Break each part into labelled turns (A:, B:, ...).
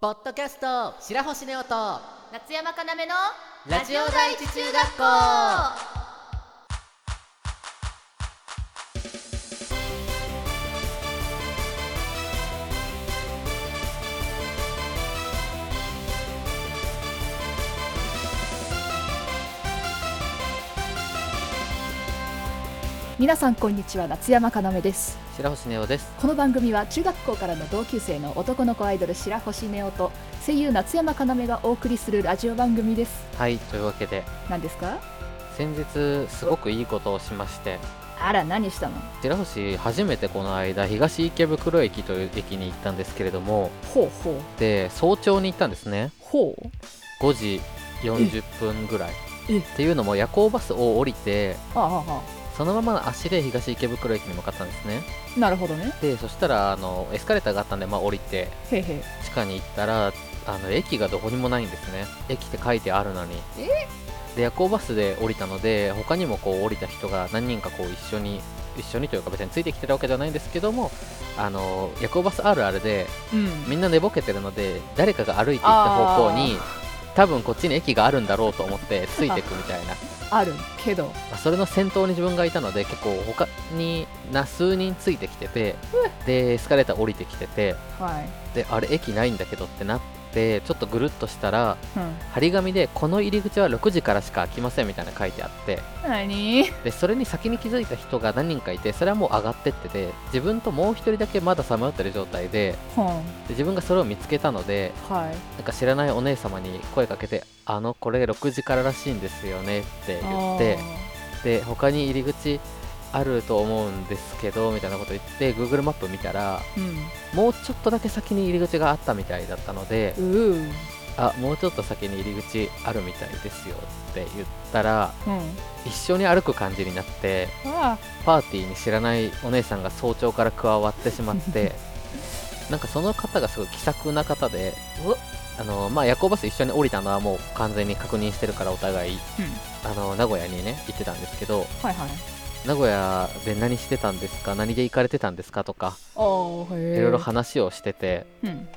A: ポッドキャスト白星ネオと
B: 夏山かなめの
A: ラジオ第一中学校。
C: 皆さんこんにちは夏山かなめです。
A: 白星ネオです。
C: この番組は中学校からの同級生の男の子アイドル白星ネオと声優夏山かなめがお送りするラジオ番組です。
A: はいというわけで。
C: 何ですか？
A: 先日すごくいいことをしまして。
C: あら何したの？
A: 白星初めてこの間東池袋駅という駅に行ったんですけれども。
C: ほうほう。
A: で早朝に行ったんですね。
C: ほう。
A: 5時40分ぐらい。
C: え。
A: っていうのも夜行バスを降りて
C: あああ
A: そのまま足で東池袋駅に向かったんですね。
C: あなるほどね。
A: でそしたらあのエスカレーターがあったんで、まあ、降りて
C: へいへい。
A: 地下に行ったらあの駅がどこにもないんですね。駅って書いてあるのに。で夜行バスで降りたので他にもこう降りた人が何人かこう一緒に一緒にというか別についてきてるわけじゃないんですけどもあの夜行バスあるあるで
C: うん。
A: みんな寝ぼけてるので誰かが歩いていった方向に多分こっちに駅があるんだろうと思って ついてくみたいな。
C: あるけど。
A: まあそれの先頭に自分がいたので結構他にな数人ついてきててでエスカレーター降りてきてて
C: はい。
A: であれ駅ないんだけどってなってちょっとぐるっとしたら
C: うん。
A: 張り紙でこの入り口は6時からしか開きませんみたいなの書いてあって。
C: 何？
A: でそれに先に気づいた人が何人かいてそれはもう上がってってて自分ともう一人だけまださまよってる状態で
C: ほん。
A: で自分がそれを見つけたので
C: はい。
A: なんか知らないお姉様に声かけて「あのこれ6時かららしいんですよね」って言ってで他に入り口あると思うんですけどみたいなこと言って Google マップ見たら
C: あー
A: もうちょっとだけ先に入り口があったみたいだったので
C: うん。
A: あもうちょっと先に入り口あるみたいですよって言ったら
C: うん。
A: 一緒に歩く感じになって
C: あ
A: パーティーに知らないお姉さんが早朝から加わってしまって なんかその方がすごい気さくな方であの、まあ、夜行バス一緒に降りたのはもう完全に確認してるからお互い
C: うん。
A: あの名古屋にね行ってたんですけど
C: はいはい
A: 名古屋で何してたんですか？何で行かれてたんですか？とかいろいろ話をしてて
C: うん。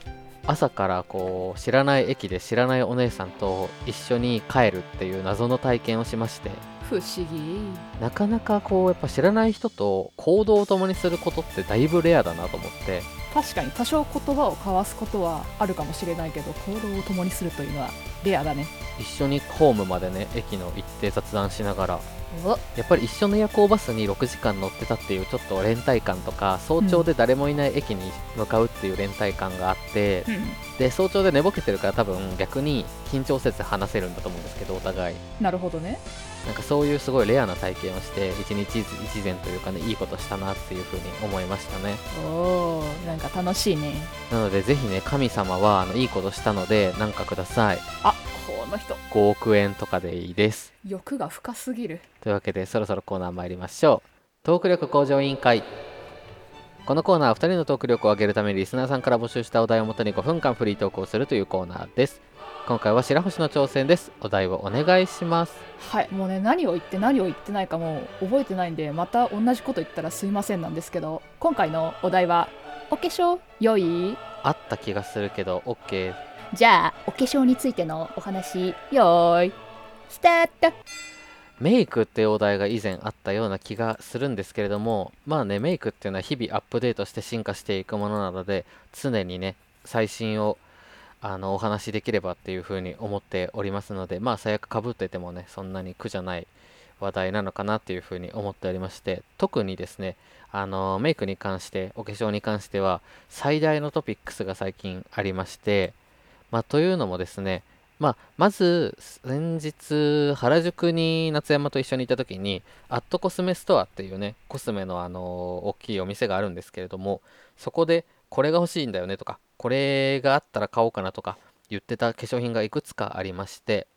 A: 朝からこう知らない駅で知らないお姉さんと一緒に帰るっていう謎の体験をしまして。
C: 不思議。
A: なかなかこうやっぱ知らない人と行動を共にすることってだいぶレアだなと思って。
C: 確かに多少言葉を交わすことはあるかもしれないけど行動を共にするというのはレアだね。
A: 一緒にホームまでね駅の行って雑談しながら。
C: お。
A: やっぱり一緒の夜行バスに6時間乗ってたっていうちょっと連帯感とか早朝で誰もいない駅に向かうっていう連帯感があって、
C: うん。
A: で早朝で寝ぼけてるから多分逆に緊張せず話せるんだと思うんですけどお互い。
C: なるほどね。
A: なんかそういうすごいレアな体験をして一日一善というかねいいことしたなっていうふうに思いましたね。
C: おおなんか楽しいね。
A: なのでぜひね神様はあのいいことしたので何かください。
C: あこの人。
A: 5億円とかでいいです。
C: 欲が深すぎる。
A: というわけでそろそろコーナー参りましょう。トーク力向上委員会。このコーナーは2人のトーク力を上げるためにリスナーさんから募集したお題をもとに5分間フリートークをするというコーナーです。今回は白星の挑戦です。お題をお願いします。
C: はい。もうね何を言って何を言ってないかもう覚えてないんでまた同じこと言ったらすいませんなんですけど今回のお題はお化粧良い？
A: あった気がするけど OK
C: じゃあお化粧についてのお話よーいスタート。
A: メイクっていうお題が以前あったような気がするんですけれどもまあねメイクっていうのは日々アップデートして進化していくものなので常にね最新をあのお話しできればっていうふうに思っておりますのでまあ最悪かぶっててもねそんなに苦じゃない話題なのかなっていうふうに思っておりまして特にですねあのメイクに関してお化粧に関しては最大のトピックスが最近ありましてまあというのもですねまあ、まず先日原宿に夏山と一緒にいた時にアットコスメストアっていうねコスメのあの大きいお店があるんですけれどもそこでこれが欲しいんだよねとかこれがあったら買おうかなとか言ってた化粧品がいくつかありまして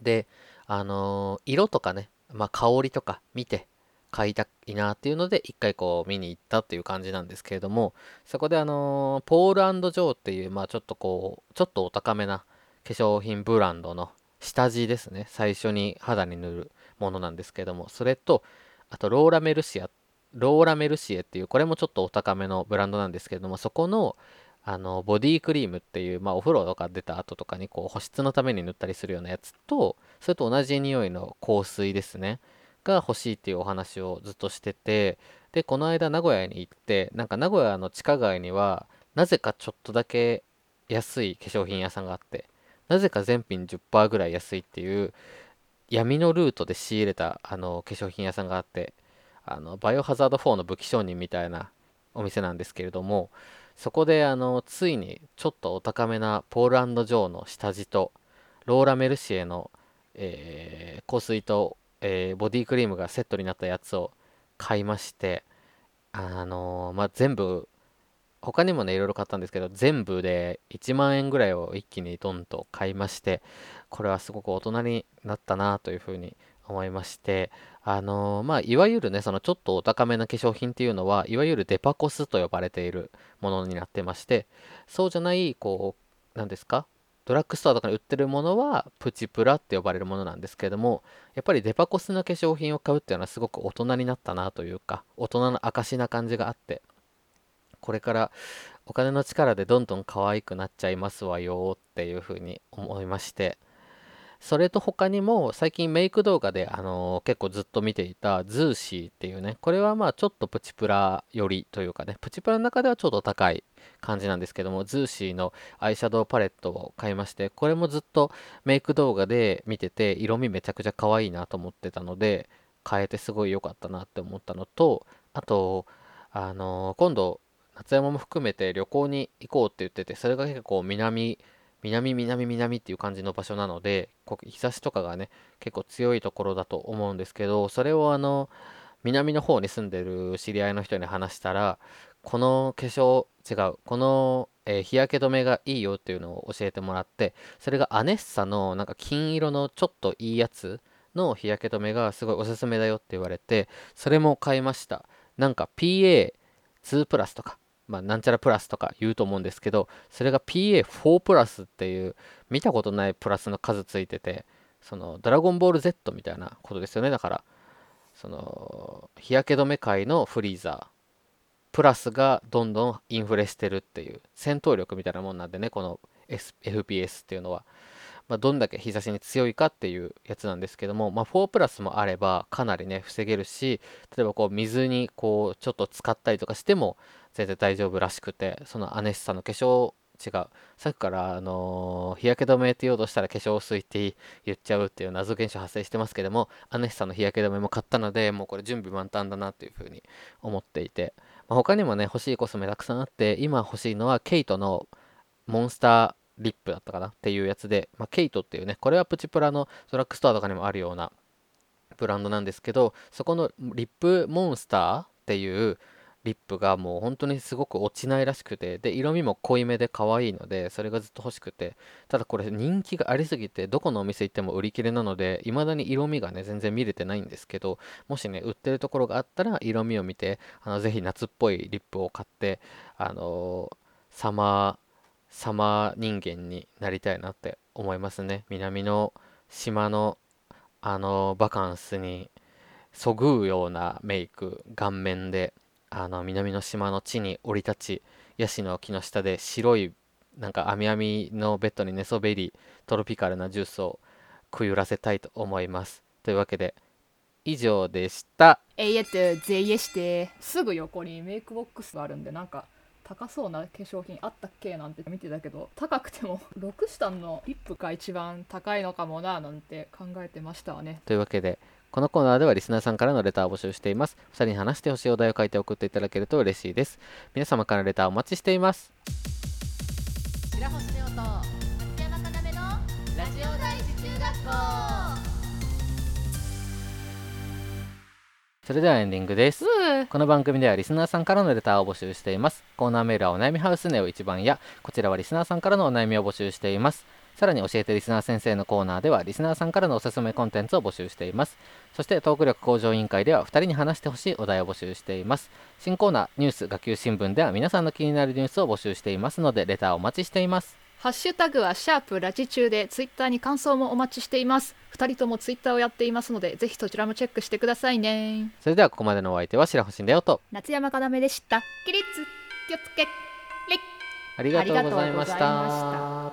A: であの色とかね、まあ、香りとか見て買いたいなっていうので一回こう見に行ったっていう感じなんですけれどもそこであのポールジョーっていうまあちょっとこうちょっとお高めな化粧品ブランドの下地ですね。最初に肌に塗るものなんですけれどもそれとあとローラメルシアローラメルシエっていうこれもちょっとお高めのブランドなんですけれどもそこのあのボディクリームっていう、まあ、お風呂とか出た後とかにこう保湿のために塗ったりするようなやつとそれと同じ匂いの香水ですね。が欲しいっていうお話をずっとしててでこの間名古屋に行ってなんか名古屋の地下街にはなぜかちょっとだけ安い化粧品屋さんがあってなぜか全品10%ぐらい安いっていう闇のルートで仕入れたあの化粧品屋さんがあってあのバイオハザード4の武器商人みたいなお店なんですけれどもそこであのついにちょっとお高めなポールジョーの下地とローラ・メルシエの、えー香水と、えーボディクリームがセットになったやつを買いましてあのまあ、全部他にもねいろいろ買ったんですけど全部で1万円ぐらいを一気にドンと買いましてこれはすごく大人になったなというふうに思いましてあのまあいわゆるねそのちょっとお高めな化粧品っていうのはいわゆるデパコスと呼ばれているものになってましてそうじゃないこう何ですか？ドラッグストアとかに売ってるものはプチプラって呼ばれるものなんですけれどもやっぱりデパコスの化粧品を買うっていうのはすごく大人になったなというか大人の証な感じがあってこれからお金の力でどんどん可愛くなっちゃいますわよっていうふうに思いましてそれと他にも最近メイク動画で、あの結構ずっと見ていた ZEESEA っていうねこれはまあちょっとプチプラ寄りというかねプチプラの中ではちょっと高い感じなんですけども ZEESEA のアイシャドウパレットを買いましてこれもずっとメイク動画で見てて色味めちゃくちゃ可愛いなと思ってたので買えてすごい良かったなって思ったのとあとあのー今度夏山も含めて旅行に行こうって言っててそれが結構南南南南っていう感じの場所なのでこう日差しとかがね結構強いところだと思うんですけどそれをあの南の方に住んでる知り合いの人に話したらこの化粧違うこの、えー日焼け止めがいいよっていうのを教えてもらってそれがアネッサのなんか金色のちょっといいやつの日焼け止めがすごいおすすめだよって言われてそれも買いましたなんか PA2 プラスとかまあ、なんちゃらプラスとか言うと思うんですけど、それが PA4 プラスっていう、見たことないプラスの数ついてて、その、ドラゴンボール Z みたいなことですよね。だから、その、日焼け止め界のフリーザー、プラスがどんどんインフレしてるっていう、戦闘力みたいなもんなんでね、この、S、FPS っていうのは。まあ、どんだけ日差しに強いかっていうやつなんですけども、まあ、4プラスもあればかなりね防げるし例えばこう水にこうちょっと使ったりとかしても全然大丈夫らしくてそのアネッサの化粧違うさっきから、あのー日焼け止めって言おうとしたら化粧水って言っちゃうっていう謎現象発生してますけどもアネッサの日焼け止めも買ったのでもうこれ準備満タンだなっていうふうに思っていて、まあ、他にもね欲しいコスメたくさんあって今欲しいのはケイトのモンスターリップだったかなっていうやつで、まあ、ケイトっていうねこれはプチプラのドラッグストアとかにもあるようなブランドなんですけどそこのリップモンスターっていうリップがもう本当にすごく落ちないらしくてで色味も濃いめで可愛いのでそれがずっと欲しくてただこれ人気がありすぎてどこのお店行っても売り切れなので未だに色味がね全然見れてないんですけどもしね売ってるところがあったら色味を見てあのぜひ夏っぽいリップを買ってあのーサマーサマー人間になりたいなって思いますね。南の島のあのバカンスにそぐうようなメイク顔面であの南の島の地に降り立ちヤシの木の下で白いなんか網網のベッドに寝そべりトロピカルなジュースをくゆらせたいと思います。というわけで以上でした。
C: えいやってぜいえしてすぐ横にメイクボックスがあるんでなんか高そうな化粧品あったっけなんて見てたけど高くてもロクシタンのリップが一番高いのかもななんて考えてましたわね。
A: というわけでこのコーナーではリスナーさんからのレターを募集しています。2人に話してほしいお題を書いて送っていただけると嬉しいです。皆様からのレターお待ちしています。
B: 白星ネオと秋山かなめのラジオ第一中学校
A: それではエンディングです
C: う
A: この番組ではリスナーさんからのレターを募集しています。コーナーメールはお悩みハウスネオ一番や、こちらはリスナーさんからのお悩みを募集しています。さらに教えてリスナー先生のコーナーではリスナーさんからのおすすめコンテンツを募集しています。そしてトーク力向上委員会では2人に話してほしいお題を募集しています。新コーナーニュース学級新聞では皆さんの気になるニュースを募集していますのでレターをお待ちしています。
C: ハッシュタグはシャープラジ中でツイッターに感想もお待ちしています。2人ともツイッターをやっていますのでぜひそちらもチェックしてくださいね。
A: それではここまでのお相手は白星レオと。
C: 夏山かなめでした。起立。気をつけ。礼
A: ありがとうございました